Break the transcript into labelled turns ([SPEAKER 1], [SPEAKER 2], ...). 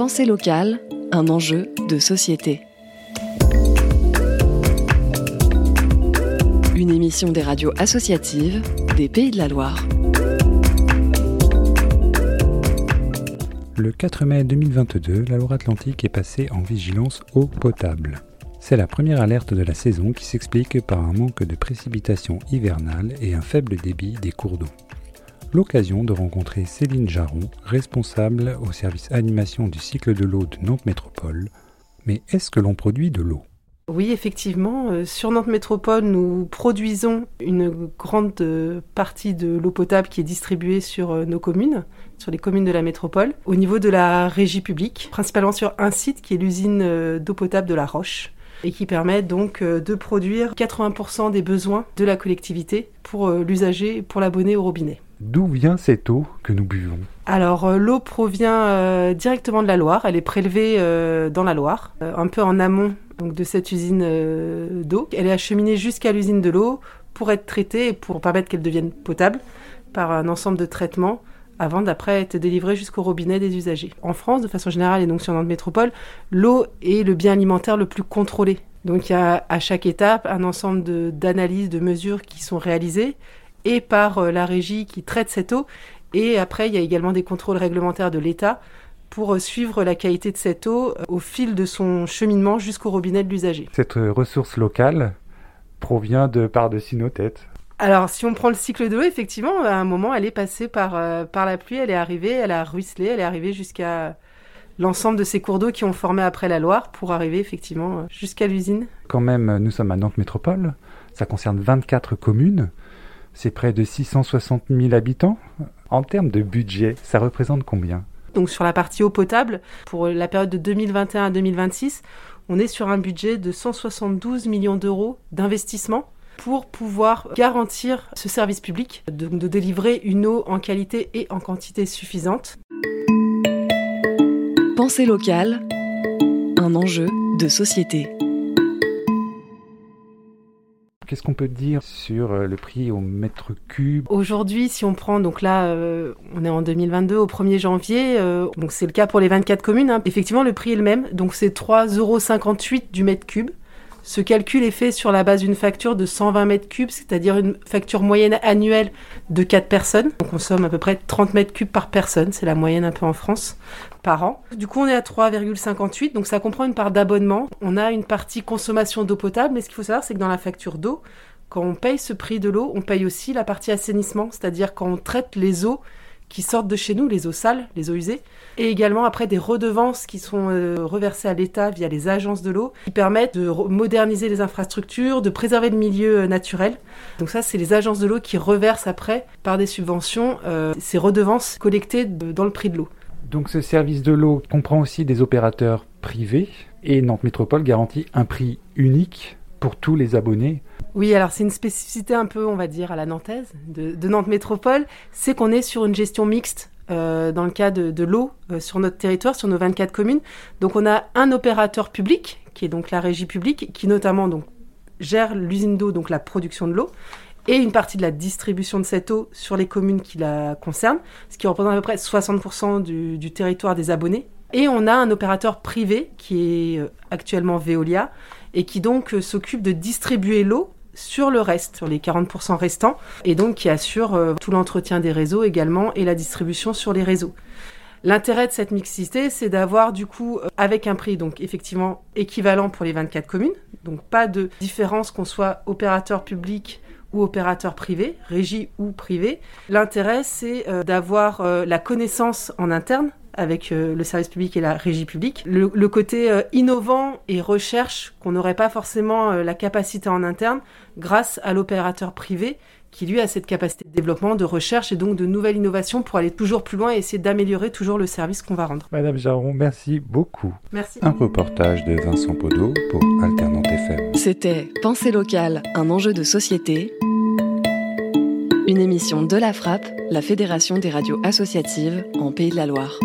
[SPEAKER 1] Pensée locale, un enjeu de société. Une émission des radios associatives des Pays de la Loire.
[SPEAKER 2] Le 4 mai 2022, la Loire-Atlantique est passée en vigilance eau potable. C'est la première alerte de la saison qui s'explique par un manque de précipitations hivernales et un faible débit des cours d'eau. L'occasion de rencontrer Céline Jaron, responsable au service animation du cycle de l'eau de Nantes Métropole. Mais est-ce que l'on produit de l'eau?
[SPEAKER 3] Oui, effectivement, euh, sur Nantes Métropole, nous produisons une grande euh, partie de l'eau potable qui est distribuée sur euh, nos communes, sur les communes de la métropole, au niveau de la régie publique, principalement sur un site qui est l'usine d'eau potable de la Roche et qui permet donc de produire 80% des besoins de la collectivité pour l'usager, pour l'abonné au robinet.
[SPEAKER 2] D'où vient cette eau que nous buvons?
[SPEAKER 3] Alors euh, l'eau provient euh, directement de la Loire, elle est prélevée euh, dans la Loire, un peu en amont de cette usine d'eau. Elle est acheminée jusqu'à l'usine de l'eau pour être traitée et pour permettre qu'elle devienne potable par un ensemble de traitements avant d'après être délivrée jusqu'au robinet des usagers. En France, de façon générale et donc sur Nantes Métropole, l'eau est le bien alimentaire le plus contrôlé. Donc il y a à chaque étape un ensemble d'analyses, de mesures qui sont réalisées et par euh, la régie qui traite cette eau. Et après, il y a également des contrôles réglementaires de l'État pour euh, suivre la qualité de cette eau euh, au fil de son cheminement jusqu'au robinet de l'usager.
[SPEAKER 2] Cette ressource locale provient de par-dessus nos têtes.
[SPEAKER 3] Alors, si on prend le cycle de l'eau, effectivement, à un moment, elle est passée par, par la pluie, elle est arrivée, elle a ruisselé, elle est arrivée jusqu'à l'ensemble de ces cours d'eau qui ont formé après la Loire pour arriver effectivement jusqu'à l'usine.
[SPEAKER 2] Quand même, nous sommes à Nantes Métropole, ça concerne 24 communes c'est près de 660 000 habitants. En termes de budget, ça représente combien?
[SPEAKER 3] Donc sur la partie eau potable, pour la période de 2021 à 2026, on est sur un budget de 172 millions d'euros d'investissement pour pouvoir garantir ce service public, de, de délivrer une eau en qualité et en quantité suffisante.
[SPEAKER 1] Pensée locale, un enjeu de société.
[SPEAKER 2] Qu'est-ce qu'on peut dire sur euh, le prix au mètre cube
[SPEAKER 3] Aujourd'hui, si on prend, donc là, euh, on est en 2022, au 1er janvier, euh, donc c'est le cas pour les 24 communes, hein. effectivement, le prix est le même, donc c'est 3,58 euros du mètre cube. Ce calcul est fait sur la base d'une facture de 120 mètres cubes, c'est-à-dire une facture moyenne annuelle de 4 personnes. On consomme à peu près 30 mètres cubes par personne, c'est la moyenne un peu en France, par an. Du coup, on est à 3,58, donc ça comprend une part d'abonnement. On a une partie consommation d'eau potable, mais ce qu'il faut savoir, c'est que dans la facture d'eau, quand on paye ce prix de l'eau, on paye aussi la partie assainissement, c'est-à-dire quand on traite les eaux qui sortent de chez nous, les eaux sales, les eaux usées, et également après des redevances qui sont euh, reversées à l'État via les agences de l'eau, qui permettent de moderniser les infrastructures, de préserver le milieu euh, naturel. Donc ça, c'est les agences de l'eau qui reversent après, par des subventions, euh, ces redevances collectées dans le prix de l'eau.
[SPEAKER 2] Donc ce service de l'eau comprend aussi des opérateurs privés, et Nantes Métropole garantit un prix unique pour tous les abonnés
[SPEAKER 3] oui, alors c'est une spécificité un peu, on va dire, à la nantaise de, Nantes Métropole, c'est qu'on est sur une gestion mixte euh, dans le cas de, l'eau euh, sur notre territoire, sur nos 24 communes. Donc on a un opérateur public, qui est donc la régie publique, qui notamment donc, gère l'usine d'eau, donc la production de l'eau, et une partie de la distribution de cette eau sur les communes qui la concernent, ce qui représente à peu près 60% du, territoire des abonnés. Et on a un opérateur privé qui est euh, actuellement Veolia et qui donc s'occupe de distribuer l'eau sur le reste, sur les 40% restants, et donc qui assure euh, tout l'entretien des réseaux également et la distribution sur les réseaux. L'intérêt de cette mixité, c'est d'avoir du coup, euh, avec un prix donc effectivement équivalent pour les 24 communes, donc pas de différence qu'on soit opérateur public ou opérateur privé, régie ou privé. L'intérêt, c'est euh, d'avoir la connaissance en interne avec euh, le service public et la régie publique. Le, côté euh, innovant et recherche qu'on n'aurait pas forcément euh, la capacité en interne grâce à l'opérateur privé qui lui a cette capacité de développement, de recherche et donc de nouvelles innovations pour aller toujours plus loin et essayer d'améliorer toujours le service qu'on va rendre.
[SPEAKER 2] Madame Jaron, merci beaucoup.
[SPEAKER 3] Merci.
[SPEAKER 2] Un reportage de Vincent Podo pour Alternante FM.
[SPEAKER 1] C'était Pensée locale, un enjeu de société. Une émission de la Frappe, la Fédération des radios associatives en Pays de la Loire.